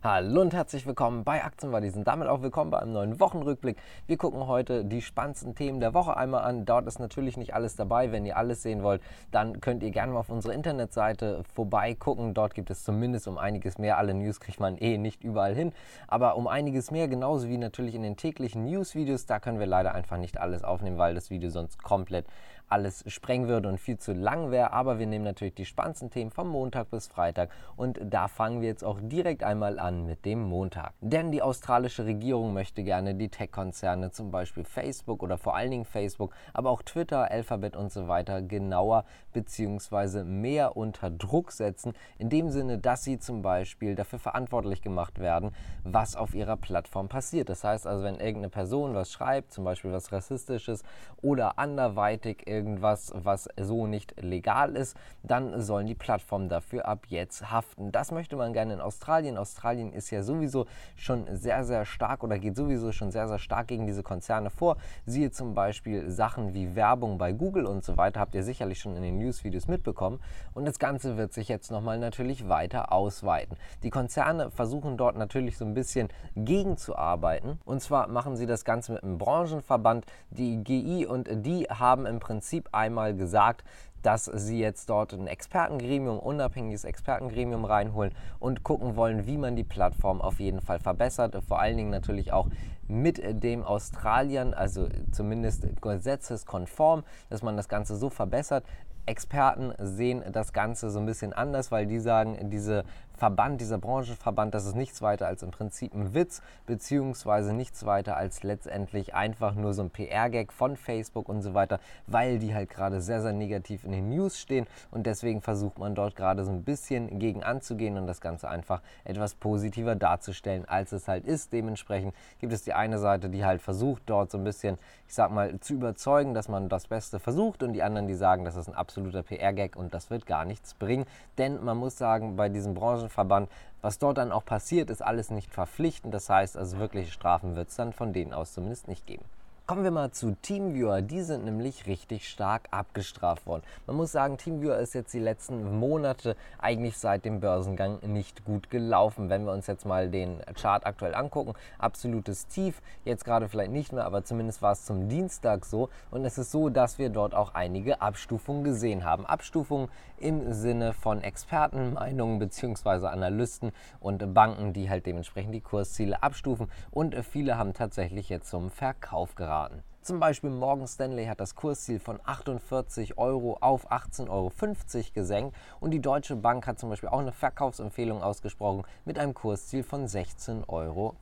Hallo und herzlich willkommen bei Aktienwadis und damit auch willkommen bei einem neuen Wochenrückblick. Wir gucken heute die spannendsten Themen der Woche einmal an. Dort ist natürlich nicht alles dabei. Wenn ihr alles sehen wollt, dann könnt ihr gerne mal auf unsere Internetseite vorbeigucken. Dort gibt es zumindest um einiges mehr. Alle News kriegt man eh nicht überall hin, aber um einiges mehr, genauso wie natürlich in den täglichen News-Videos. Da können wir leider einfach nicht alles aufnehmen, weil das Video sonst komplett alles sprengen würde und viel zu lang wäre. Aber wir nehmen natürlich die spannendsten Themen vom Montag bis Freitag und da fangen wir jetzt auch direkt einmal an mit dem Montag. Denn die australische Regierung möchte gerne die Tech-Konzerne, zum Beispiel Facebook oder vor allen Dingen Facebook, aber auch Twitter, Alphabet und so weiter genauer bzw. mehr unter Druck setzen. In dem Sinne, dass sie zum Beispiel dafür verantwortlich gemacht werden, was auf ihrer Plattform passiert. Das heißt also, wenn irgendeine Person was schreibt, zum Beispiel was Rassistisches oder anderweitig irgendwas, was so nicht legal ist, dann sollen die Plattformen dafür ab jetzt haften. Das möchte man gerne in Australien. Australien ist ja sowieso schon sehr, sehr stark oder geht sowieso schon sehr, sehr stark gegen diese Konzerne vor. Siehe zum Beispiel Sachen wie Werbung bei Google und so weiter, habt ihr sicherlich schon in den News-Videos mitbekommen. Und das Ganze wird sich jetzt nochmal natürlich weiter ausweiten. Die Konzerne versuchen dort natürlich so ein bisschen gegenzuarbeiten. Und zwar machen sie das Ganze mit einem Branchenverband, die GI, und die haben im Prinzip Prinzip einmal gesagt, dass sie jetzt dort ein Expertengremium, unabhängiges Expertengremium reinholen und gucken wollen, wie man die Plattform auf jeden Fall verbessert. Vor allen Dingen natürlich auch mit dem Australien, also zumindest gesetzeskonform, dass man das Ganze so verbessert. Experten sehen das Ganze so ein bisschen anders, weil die sagen, diese Verband, dieser Branchenverband, das ist nichts weiter als im Prinzip ein Witz, beziehungsweise nichts weiter als letztendlich einfach nur so ein PR-Gag von Facebook und so weiter, weil die halt gerade sehr, sehr negativ in den News stehen und deswegen versucht man dort gerade so ein bisschen gegen anzugehen und das Ganze einfach etwas positiver darzustellen, als es halt ist. Dementsprechend gibt es die eine Seite, die halt versucht, dort so ein bisschen, ich sag mal, zu überzeugen, dass man das Beste versucht und die anderen, die sagen, das ist ein absoluter PR-Gag und das wird gar nichts bringen. Denn man muss sagen, bei diesem Branchen Branchenverband. Was dort dann auch passiert, ist alles nicht verpflichtend. Das heißt also, wirkliche Strafen wird es dann von denen aus zumindest nicht geben. Kommen wir mal zu Teamviewer. Die sind nämlich richtig stark abgestraft worden. Man muss sagen, Teamviewer ist jetzt die letzten Monate eigentlich seit dem Börsengang nicht gut gelaufen. Wenn wir uns jetzt mal den Chart aktuell angucken, absolutes Tief. Jetzt gerade vielleicht nicht mehr, aber zumindest war es zum Dienstag so. Und es ist so, dass wir dort auch einige Abstufungen gesehen haben. Abstufungen im Sinne von Expertenmeinungen bzw. Analysten und Banken, die halt dementsprechend die Kursziele abstufen. Und viele haben tatsächlich jetzt zum Verkauf geraten geraten. Zum Beispiel Morgan Stanley hat das Kursziel von 48 Euro auf 18,50 Euro gesenkt und die Deutsche Bank hat zum Beispiel auch eine Verkaufsempfehlung ausgesprochen mit einem Kursziel von 16,50 Euro.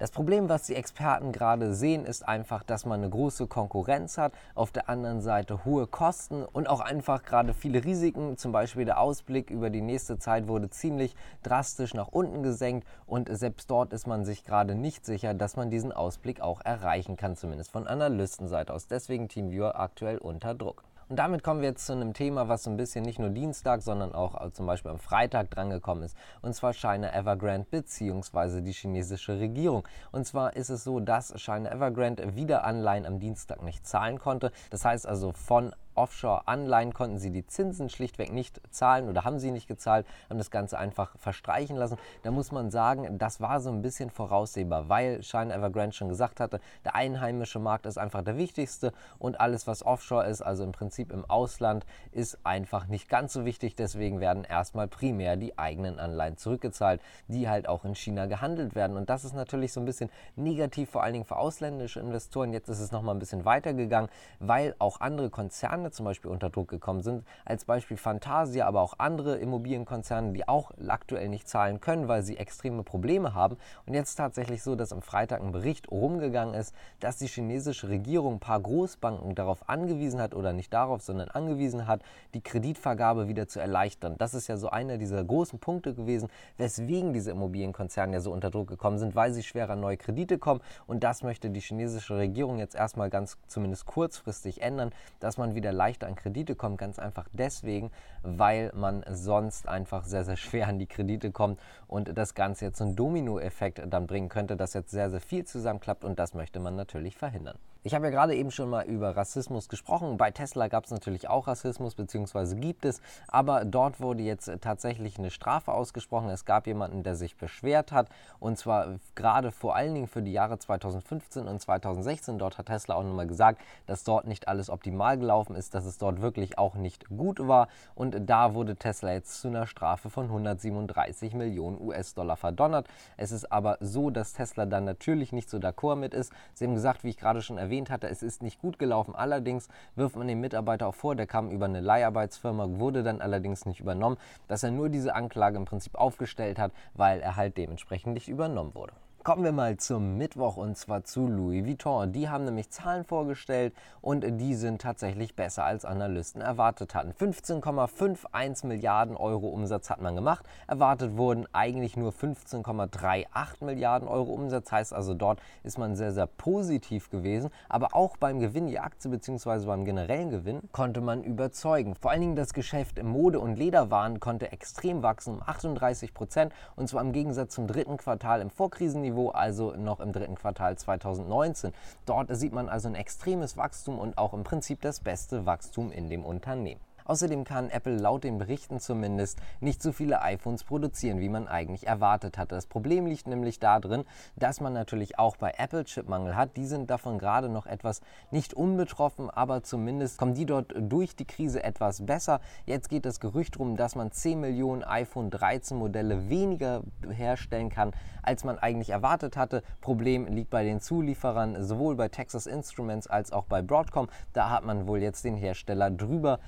Das Problem, was die Experten gerade sehen, ist einfach, dass man eine große Konkurrenz hat, auf der anderen Seite hohe Kosten und auch einfach gerade viele Risiken. Zum Beispiel der Ausblick über die nächste Zeit wurde ziemlich drastisch nach unten gesenkt und selbst dort ist man sich gerade nicht sicher, dass man diesen Ausblick auch erreichen kann, zumindest von Analystenseite aus. Deswegen TeamViewer aktuell unter Druck. Und damit kommen wir jetzt zu einem Thema, was so ein bisschen nicht nur Dienstag, sondern auch äh, zum Beispiel am Freitag drangekommen ist. Und zwar China Evergrande bzw. die chinesische Regierung. Und zwar ist es so, dass China Evergrande wieder Anleihen am Dienstag nicht zahlen konnte. Das heißt also von Offshore-Anleihen konnten sie die Zinsen schlichtweg nicht zahlen oder haben sie nicht gezahlt, haben das Ganze einfach verstreichen lassen. Da muss man sagen, das war so ein bisschen voraussehbar, weil China Evergrande schon gesagt hatte, der einheimische Markt ist einfach der wichtigste und alles, was Offshore ist, also im Prinzip im Ausland, ist einfach nicht ganz so wichtig. Deswegen werden erstmal primär die eigenen Anleihen zurückgezahlt, die halt auch in China gehandelt werden. Und das ist natürlich so ein bisschen negativ, vor allen Dingen für ausländische Investoren. Jetzt ist es nochmal ein bisschen weitergegangen, weil auch andere Konzerne zum Beispiel unter Druck gekommen sind. Als Beispiel Fantasia, aber auch andere Immobilienkonzerne, die auch aktuell nicht zahlen können, weil sie extreme Probleme haben. Und jetzt tatsächlich so, dass am Freitag ein Bericht rumgegangen ist, dass die chinesische Regierung ein paar Großbanken darauf angewiesen hat oder nicht darauf, sondern angewiesen hat, die Kreditvergabe wieder zu erleichtern. Das ist ja so einer dieser großen Punkte gewesen, weswegen diese Immobilienkonzerne ja so unter Druck gekommen sind, weil sie schwerer neue Kredite kommen. Und das möchte die chinesische Regierung jetzt erstmal ganz zumindest kurzfristig ändern, dass man wieder leichter an Kredite kommt, ganz einfach deswegen, weil man sonst einfach sehr, sehr schwer an die Kredite kommt und das Ganze jetzt so einen Dominoeffekt dann bringen könnte, dass jetzt sehr, sehr viel zusammenklappt und das möchte man natürlich verhindern. Ich habe ja gerade eben schon mal über Rassismus gesprochen. Bei Tesla gab es natürlich auch Rassismus, beziehungsweise gibt es, aber dort wurde jetzt tatsächlich eine Strafe ausgesprochen. Es gab jemanden, der sich beschwert hat, und zwar gerade vor allen Dingen für die Jahre 2015 und 2016. Dort hat Tesla auch nochmal gesagt, dass dort nicht alles optimal gelaufen ist, dass es dort wirklich auch nicht gut war. Und da wurde Tesla jetzt zu einer Strafe von 137 Millionen US-Dollar verdonnert. Es ist aber so, dass Tesla dann natürlich nicht so d'accord mit ist. Sie haben gesagt, wie ich gerade schon erwähnt erwähnt hatte, es ist nicht gut gelaufen. Allerdings wirft man dem Mitarbeiter auch vor, der kam über eine Leiharbeitsfirma, wurde dann allerdings nicht übernommen, dass er nur diese Anklage im Prinzip aufgestellt hat, weil er halt dementsprechend nicht übernommen wurde. Kommen wir mal zum Mittwoch und zwar zu Louis Vuitton. Die haben nämlich Zahlen vorgestellt und die sind tatsächlich besser als Analysten erwartet hatten. 15,51 Milliarden Euro Umsatz hat man gemacht. Erwartet wurden eigentlich nur 15,38 Milliarden Euro Umsatz. Heißt also, dort ist man sehr, sehr positiv gewesen. Aber auch beim Gewinn, die Aktie bzw. beim generellen Gewinn, konnte man überzeugen. Vor allen Dingen das Geschäft im Mode- und Lederwaren konnte extrem wachsen um 38 Prozent. Und zwar im Gegensatz zum dritten Quartal im Vorkrisenniveau Niveau, also noch im dritten Quartal 2019. Dort sieht man also ein extremes Wachstum und auch im Prinzip das beste Wachstum in dem Unternehmen. Außerdem kann Apple laut den Berichten zumindest nicht so viele iPhones produzieren, wie man eigentlich erwartet hatte. Das Problem liegt nämlich darin, dass man natürlich auch bei Apple Chipmangel hat. Die sind davon gerade noch etwas nicht unbetroffen, aber zumindest kommen die dort durch die Krise etwas besser. Jetzt geht das Gerücht darum, dass man 10 Millionen iPhone 13 Modelle weniger herstellen kann, als man eigentlich erwartet hatte. Problem liegt bei den Zulieferern, sowohl bei Texas Instruments als auch bei Broadcom. Da hat man wohl jetzt den Hersteller drüber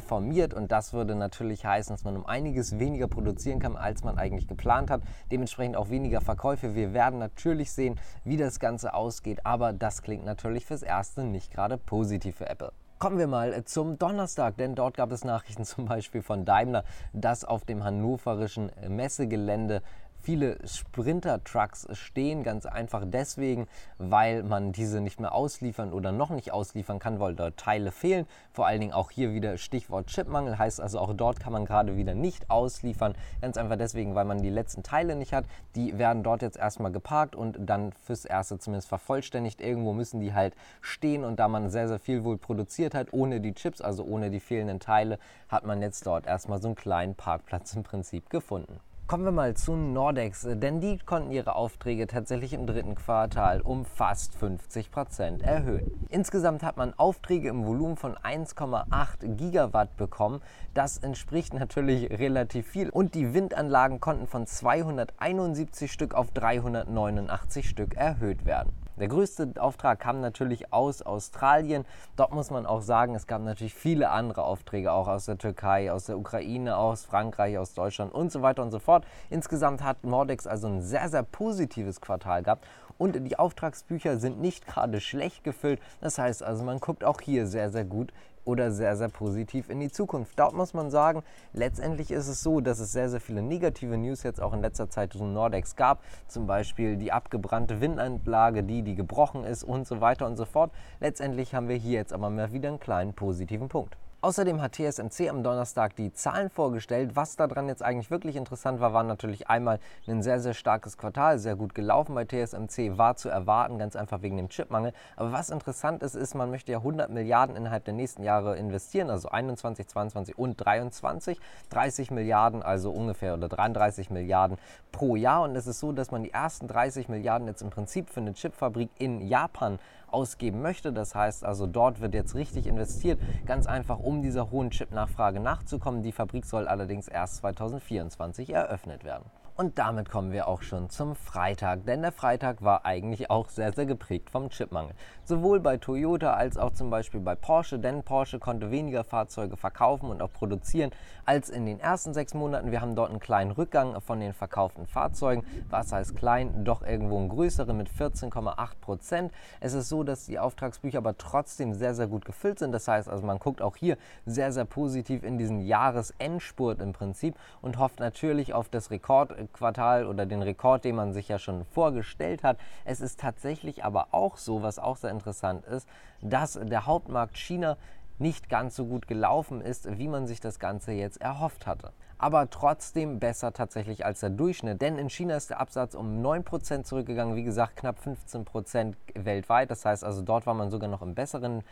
informiert und das würde natürlich heißen, dass man um einiges weniger produzieren kann, als man eigentlich geplant hat. Dementsprechend auch weniger Verkäufe. Wir werden natürlich sehen, wie das Ganze ausgeht, aber das klingt natürlich fürs Erste nicht gerade positiv für Apple. Kommen wir mal zum Donnerstag, denn dort gab es Nachrichten zum Beispiel von Daimler, dass auf dem hannoverischen Messegelände viele Sprinter-Trucks stehen, ganz einfach deswegen, weil man diese nicht mehr ausliefern oder noch nicht ausliefern kann, weil dort Teile fehlen. Vor allen Dingen auch hier wieder Stichwort Chipmangel, heißt also auch dort kann man gerade wieder nicht ausliefern. Ganz einfach deswegen, weil man die letzten Teile nicht hat. Die werden dort jetzt erstmal geparkt und dann fürs Erste zumindest vervollständigt. Irgendwo müssen die halt stehen und da man sehr, sehr viel wohl produziert hat, ohne die Chips, also ohne die fehlenden Teile, hat man jetzt dort erstmal so einen kleinen Parkplatz im Prinzip gefunden. Kommen wir mal zu Nordex, denn die konnten ihre Aufträge tatsächlich im dritten Quartal um fast 50 Prozent erhöhen. Insgesamt hat man Aufträge im Volumen von 1,8 Gigawatt bekommen. Das entspricht natürlich relativ viel. Und die Windanlagen konnten von 271 Stück auf 389 Stück erhöht werden. Der größte Auftrag kam natürlich aus Australien. Dort muss man auch sagen, es gab natürlich viele andere Aufträge, auch aus der Türkei, aus der Ukraine, aus Frankreich, aus Deutschland und so weiter und so fort. Insgesamt hat Nordex also ein sehr, sehr positives Quartal gehabt und die Auftragsbücher sind nicht gerade schlecht gefüllt. Das heißt also, man guckt auch hier sehr, sehr gut oder sehr, sehr positiv in die Zukunft. Dort muss man sagen, letztendlich ist es so, dass es sehr, sehr viele negative News jetzt auch in letzter Zeit zu Nordex gab. Zum Beispiel die abgebrannte Windanlage, die, die gebrochen ist und so weiter und so fort. Letztendlich haben wir hier jetzt aber mal wieder einen kleinen positiven Punkt. Außerdem hat TSMC am Donnerstag die Zahlen vorgestellt. Was daran jetzt eigentlich wirklich interessant war, war natürlich einmal ein sehr, sehr starkes Quartal, sehr gut gelaufen bei TSMC, war zu erwarten, ganz einfach wegen dem Chipmangel. Aber was interessant ist, ist, man möchte ja 100 Milliarden innerhalb der nächsten Jahre investieren, also 21, 22 und 23. 30 Milliarden, also ungefähr, oder 33 Milliarden pro Jahr. Und es ist so, dass man die ersten 30 Milliarden jetzt im Prinzip für eine Chipfabrik in Japan ausgeben möchte. Das heißt also, dort wird jetzt richtig investiert, ganz einfach, um dieser hohen Chip-Nachfrage nachzukommen. Die Fabrik soll allerdings erst 2024 eröffnet werden. Und damit kommen wir auch schon zum Freitag, denn der Freitag war eigentlich auch sehr, sehr geprägt vom Chipmangel. Sowohl bei Toyota als auch zum Beispiel bei Porsche, denn Porsche konnte weniger Fahrzeuge verkaufen und auch produzieren als in den ersten sechs Monaten. Wir haben dort einen kleinen Rückgang von den verkauften Fahrzeugen. Was heißt klein? Doch irgendwo ein größere mit 14,8 Prozent. Es ist so, dass die Auftragsbücher aber trotzdem sehr, sehr gut gefüllt sind. Das heißt also, man guckt auch hier sehr, sehr positiv in diesen Jahresendspurt im Prinzip und hofft natürlich auf das Rekord Quartal oder den Rekord, den man sich ja schon vorgestellt hat. Es ist tatsächlich aber auch so, was auch sehr interessant ist, dass der Hauptmarkt China nicht ganz so gut gelaufen ist, wie man sich das Ganze jetzt erhofft hatte. aber trotzdem besser tatsächlich als der Durchschnitt. Denn in China ist der Absatz um 9% zurückgegangen, wie gesagt knapp 15% weltweit. Das heißt also, dort war man sogar noch im besseren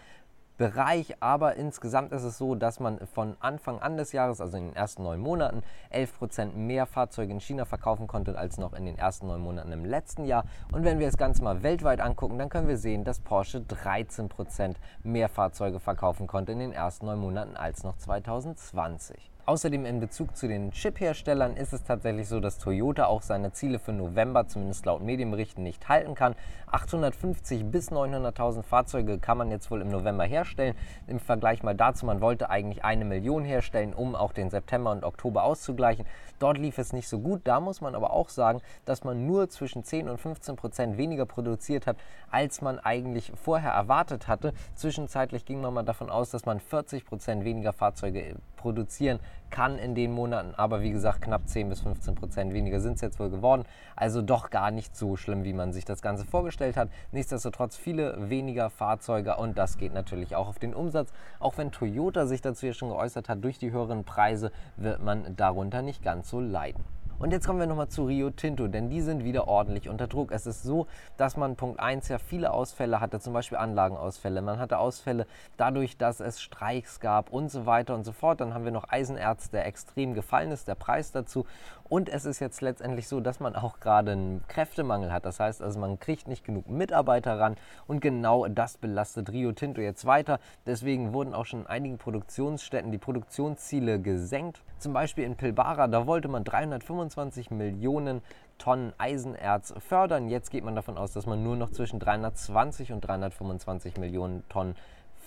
Bereich, aber insgesamt ist es so, dass man von Anfang an des Jahres, also in den ersten neun Monaten, 11% mehr Fahrzeuge in China verkaufen konnte als noch in den ersten neun Monaten im letzten Jahr. Und wenn wir das Ganze mal weltweit angucken, dann können wir sehen, dass Porsche 13% mehr Fahrzeuge verkaufen konnte in den ersten neun Monaten als noch 2020. Außerdem in Bezug zu den Chip-Herstellern ist es tatsächlich so, dass Toyota auch seine Ziele für November, zumindest laut Medienberichten, nicht halten kann. 850 bis 900.000 Fahrzeuge kann man jetzt wohl im November herstellen. Im Vergleich mal dazu, man wollte eigentlich eine Million herstellen, um auch den September und Oktober auszugleichen. Dort lief es nicht so gut. Da muss man aber auch sagen, dass man nur zwischen 10 und 15 Prozent weniger produziert hat, als man eigentlich vorher erwartet hatte. Zwischenzeitlich ging man mal davon aus, dass man 40 Prozent weniger Fahrzeuge produzieren kann in den Monaten. Aber wie gesagt, knapp 10 bis 15 Prozent weniger sind es jetzt wohl geworden. Also doch gar nicht so schlimm, wie man sich das Ganze vorgestellt hat. Nichtsdestotrotz viele weniger Fahrzeuge und das geht natürlich auch auf den Umsatz. Auch wenn Toyota sich dazu ja schon geäußert hat, durch die höheren Preise wird man darunter nicht ganz so leiden. Und jetzt kommen wir nochmal zu Rio Tinto, denn die sind wieder ordentlich unter Druck. Es ist so, dass man Punkt 1 ja viele Ausfälle hatte, zum Beispiel Anlagenausfälle. Man hatte Ausfälle dadurch, dass es Streiks gab und so weiter und so fort. Dann haben wir noch Eisenerz, der extrem gefallen ist, der Preis dazu. Und es ist jetzt letztendlich so, dass man auch gerade einen Kräftemangel hat. Das heißt also, man kriegt nicht genug Mitarbeiter ran und genau das belastet Rio Tinto jetzt weiter. Deswegen wurden auch schon in einigen Produktionsstätten die Produktionsziele gesenkt. Zum Beispiel in Pilbara, da wollte man 325 Millionen Tonnen Eisenerz fördern. Jetzt geht man davon aus, dass man nur noch zwischen 320 und 325 Millionen Tonnen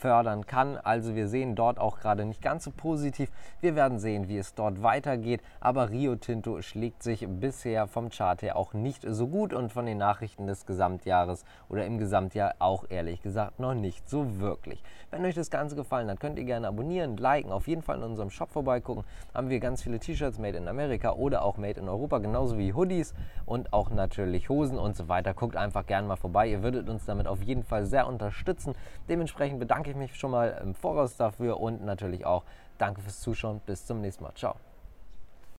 fördern kann. Also wir sehen dort auch gerade nicht ganz so positiv. Wir werden sehen, wie es dort weitergeht. Aber Rio Tinto schlägt sich bisher vom Chart her auch nicht so gut und von den Nachrichten des Gesamtjahres oder im Gesamtjahr auch ehrlich gesagt noch nicht so wirklich. Wenn euch das Ganze gefallen hat, könnt ihr gerne abonnieren, liken, auf jeden Fall in unserem Shop vorbeigucken. Haben wir ganz viele T-Shirts made in Amerika oder auch made in Europa, genauso wie Hoodies und auch natürlich Hosen und so weiter. Guckt einfach gerne mal vorbei. Ihr würdet uns damit auf jeden Fall sehr unterstützen. Dementsprechend bedanke ich mich schon mal im Voraus dafür und natürlich auch danke fürs Zuschauen. Bis zum nächsten Mal. Ciao.